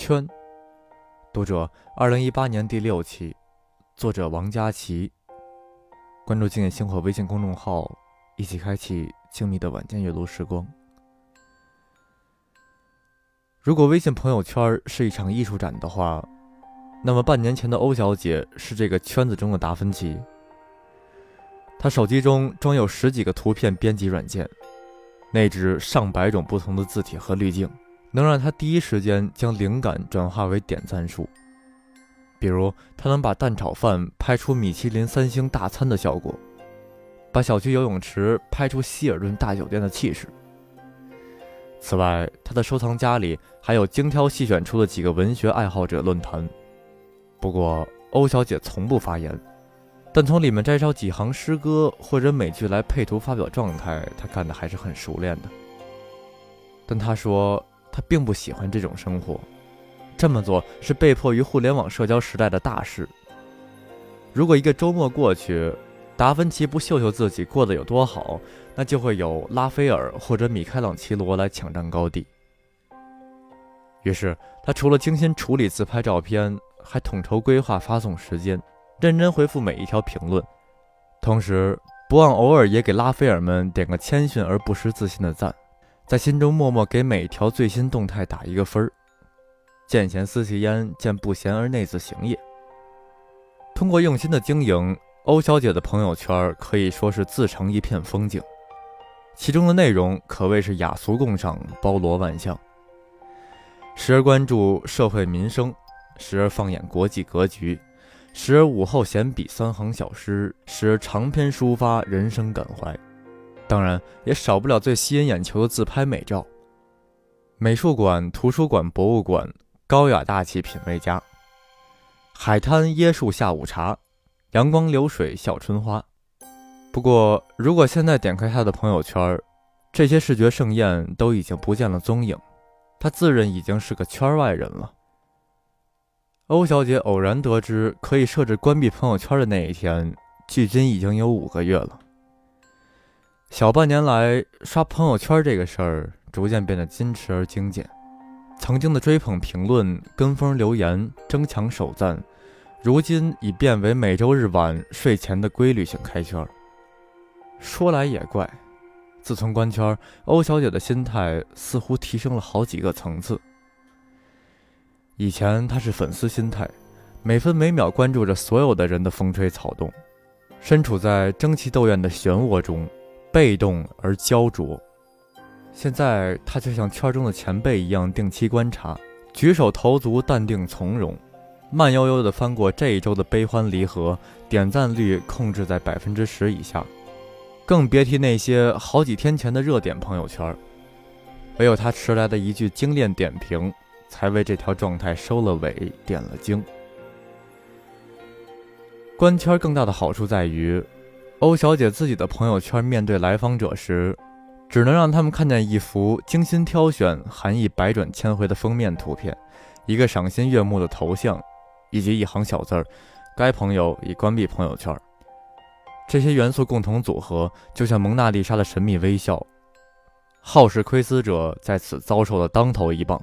圈，读者，二零一八年第六期，作者王佳琪。关注“静夜星火”微信公众号，一起开启静谧的晚间阅读时光。如果微信朋友圈是一场艺术展的话，那么半年前的欧小姐是这个圈子中的达芬奇。她手机中装有十几个图片编辑软件，内置上百种不同的字体和滤镜。能让他第一时间将灵感转化为点赞数，比如他能把蛋炒饭拍出米其林三星大餐的效果，把小区游泳池拍出希尔顿大酒店的气势。此外，他的收藏夹里还有精挑细选出的几个文学爱好者论坛。不过，欧小姐从不发言，但从里面摘抄几行诗歌或者美剧来配图发表状态，她干得还是很熟练的。但她说。他并不喜欢这种生活，这么做是被迫于互联网社交时代的大事。如果一个周末过去，达芬奇不秀秀自己过得有多好，那就会有拉斐尔或者米开朗琪罗来抢占高地。于是，他除了精心处理自拍照片，还统筹规划发送时间，认真回复每一条评论，同时不忘偶尔也给拉斐尔们点个谦逊而不失自信的赞。在心中默默给每条最新动态打一个分儿，见贤思齐焉，见不贤而内自省也。通过用心的经营，欧小姐的朋友圈可以说是自成一片风景，其中的内容可谓是雅俗共赏，包罗万象。时而关注社会民生，时而放眼国际格局，时而午后闲笔三行小诗，时而长篇抒发人生感怀。当然，也少不了最吸引眼球的自拍美照。美术馆、图书馆、博物馆，高雅大气，品味佳。海滩椰树下午茶，阳光流水笑春花。不过，如果现在点开他的朋友圈，这些视觉盛宴都已经不见了踪影。他自认已经是个圈外人了。欧小姐偶然得知可以设置关闭朋友圈的那一天，距今已经有五个月了。小半年来，刷朋友圈这个事儿逐渐变得矜持而精简。曾经的追捧评论、跟风留言、争抢首赞，如今已变为每周日晚睡前的规律性开圈。说来也怪，自从关圈，欧小姐的心态似乎提升了好几个层次。以前她是粉丝心态，每分每秒关注着所有的人的风吹草动，身处在争奇斗艳的漩涡中。被动而焦灼。现在他就像圈中的前辈一样，定期观察，举手投足淡定从容，慢悠悠地翻过这一周的悲欢离合，点赞率控制在百分之十以下，更别提那些好几天前的热点朋友圈。唯有他迟来的一句精炼点评，才为这条状态收了尾，点了睛。关圈更大的好处在于。欧小姐自己的朋友圈面对来访者时，只能让他们看见一幅精心挑选、含义百转千回的封面图片，一个赏心悦目的头像，以及一行小字儿：“该朋友已关闭朋友圈。”这些元素共同组合，就像蒙娜丽莎的神秘微笑。好事窥私者在此遭受了当头一棒，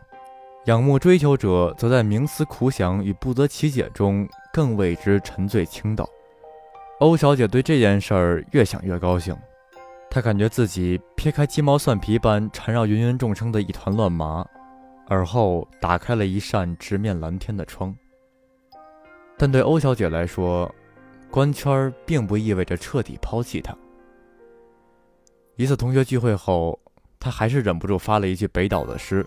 仰慕追求者则在冥思苦想与不得其解中更为之沉醉倾倒。欧小姐对这件事儿越想越高兴，她感觉自己撇开鸡毛蒜皮般缠绕芸芸众生的一团乱麻，而后打开了一扇直面蓝天的窗。但对欧小姐来说，关圈并不意味着彻底抛弃她。一次同学聚会后，她还是忍不住发了一句北岛的诗：“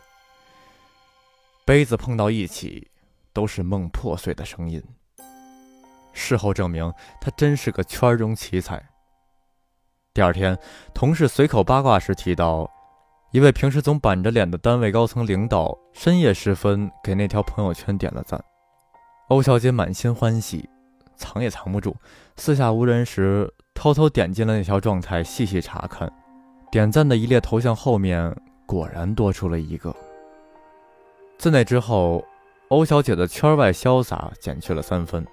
杯子碰到一起，都是梦破碎的声音。”事后证明，他真是个圈中奇才。第二天，同事随口八卦时提到，一位平时总板着脸的单位高层领导，深夜时分给那条朋友圈点了赞。欧小姐满心欢喜，藏也藏不住，四下无人时，偷偷点进了那条状态，细细查看。点赞的一列头像后面，果然多出了一个。自那之后，欧小姐的圈外潇洒减去了三分。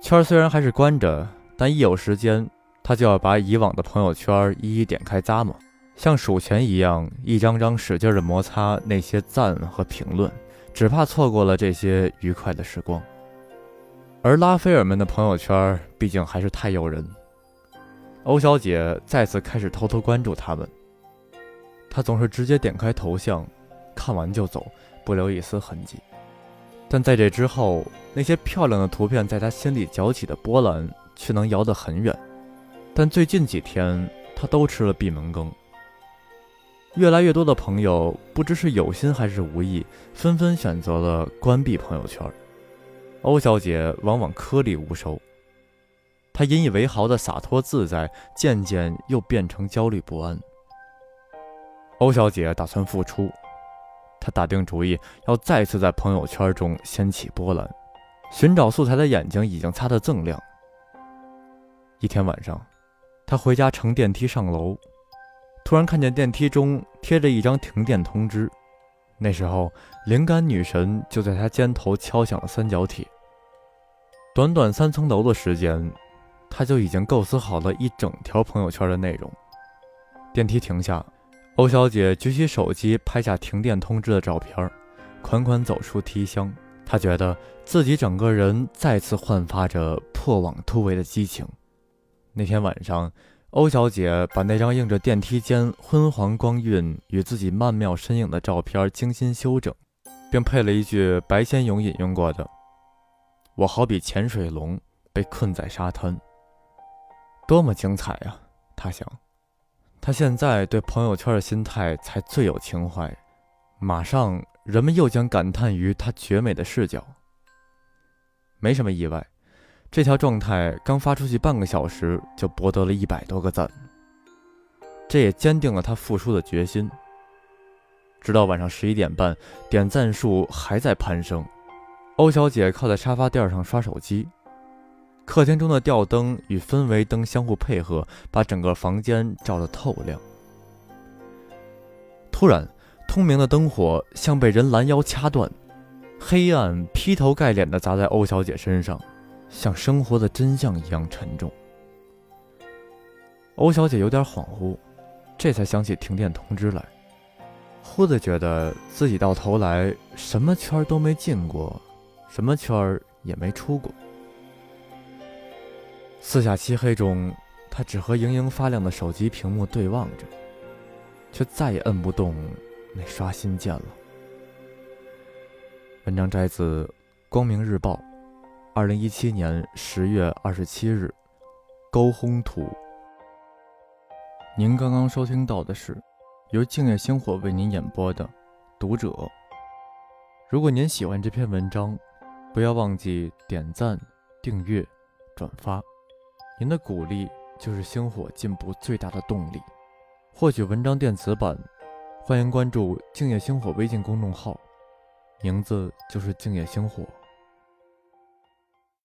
圈虽然还是关着，但一有时间，他就要把以往的朋友圈一一点开咂摸，像数钱一样，一张张使劲的摩擦那些赞和评论，只怕错过了这些愉快的时光。而拉斐尔们的朋友圈毕竟还是太诱人，欧小姐再次开始偷偷关注他们。她总是直接点开头像，看完就走，不留一丝痕迹。但在这之后，那些漂亮的图片在他心里搅起的波澜却能摇得很远。但最近几天，他都吃了闭门羹。越来越多的朋友不知是有心还是无意，纷纷选择了关闭朋友圈。欧小姐往往颗粒无收，她引以为豪的洒脱自在，渐渐又变成焦虑不安。欧小姐打算复出，他打定主意要再次在朋友圈中掀起波澜。寻找素材的眼睛已经擦得锃亮。一天晚上，他回家乘电梯上楼，突然看见电梯中贴着一张停电通知。那时候，灵感女神就在他肩头敲响了三角铁。短短三层楼的时间，他就已经构思好了一整条朋友圈的内容。电梯停下，欧小姐举起手机拍下停电通知的照片，款款走出梯厢。她觉得自己整个人再次焕发着破网突围的激情。那天晚上。欧小姐把那张映着电梯间昏黄光晕与自己曼妙身影的照片精心修整，并配了一句白先勇引用过的：“我好比潜水龙被困在沙滩。”多么精彩呀！他想，他现在对朋友圈的心态才最有情怀。马上，人们又将感叹于他绝美的视角。没什么意外。这条状态刚发出去半个小时，就博得了一百多个赞。这也坚定了他复出的决心。直到晚上十一点半，点赞数还在攀升。欧小姐靠在沙发垫上刷手机，客厅中的吊灯与氛围灯相互配合，把整个房间照得透亮。突然，通明的灯火像被人拦腰掐断，黑暗劈头盖脸地砸在欧小姐身上。像生活的真相一样沉重。欧小姐有点恍惚，这才想起停电通知来，忽的觉得自己到头来什么圈都没进过，什么圈也没出过。四下漆黑中，他只和莹莹发亮的手机屏幕对望着，却再也摁不动那刷新键了。文章摘自《光明日报》。二零一七年十月二十七日，沟烘图。您刚刚收听到的是由静夜星火为您演播的《读者》。如果您喜欢这篇文章，不要忘记点赞、订阅、转发，您的鼓励就是星火进步最大的动力。获取文章电子版，欢迎关注静夜星火微信公众号，名字就是静夜星火。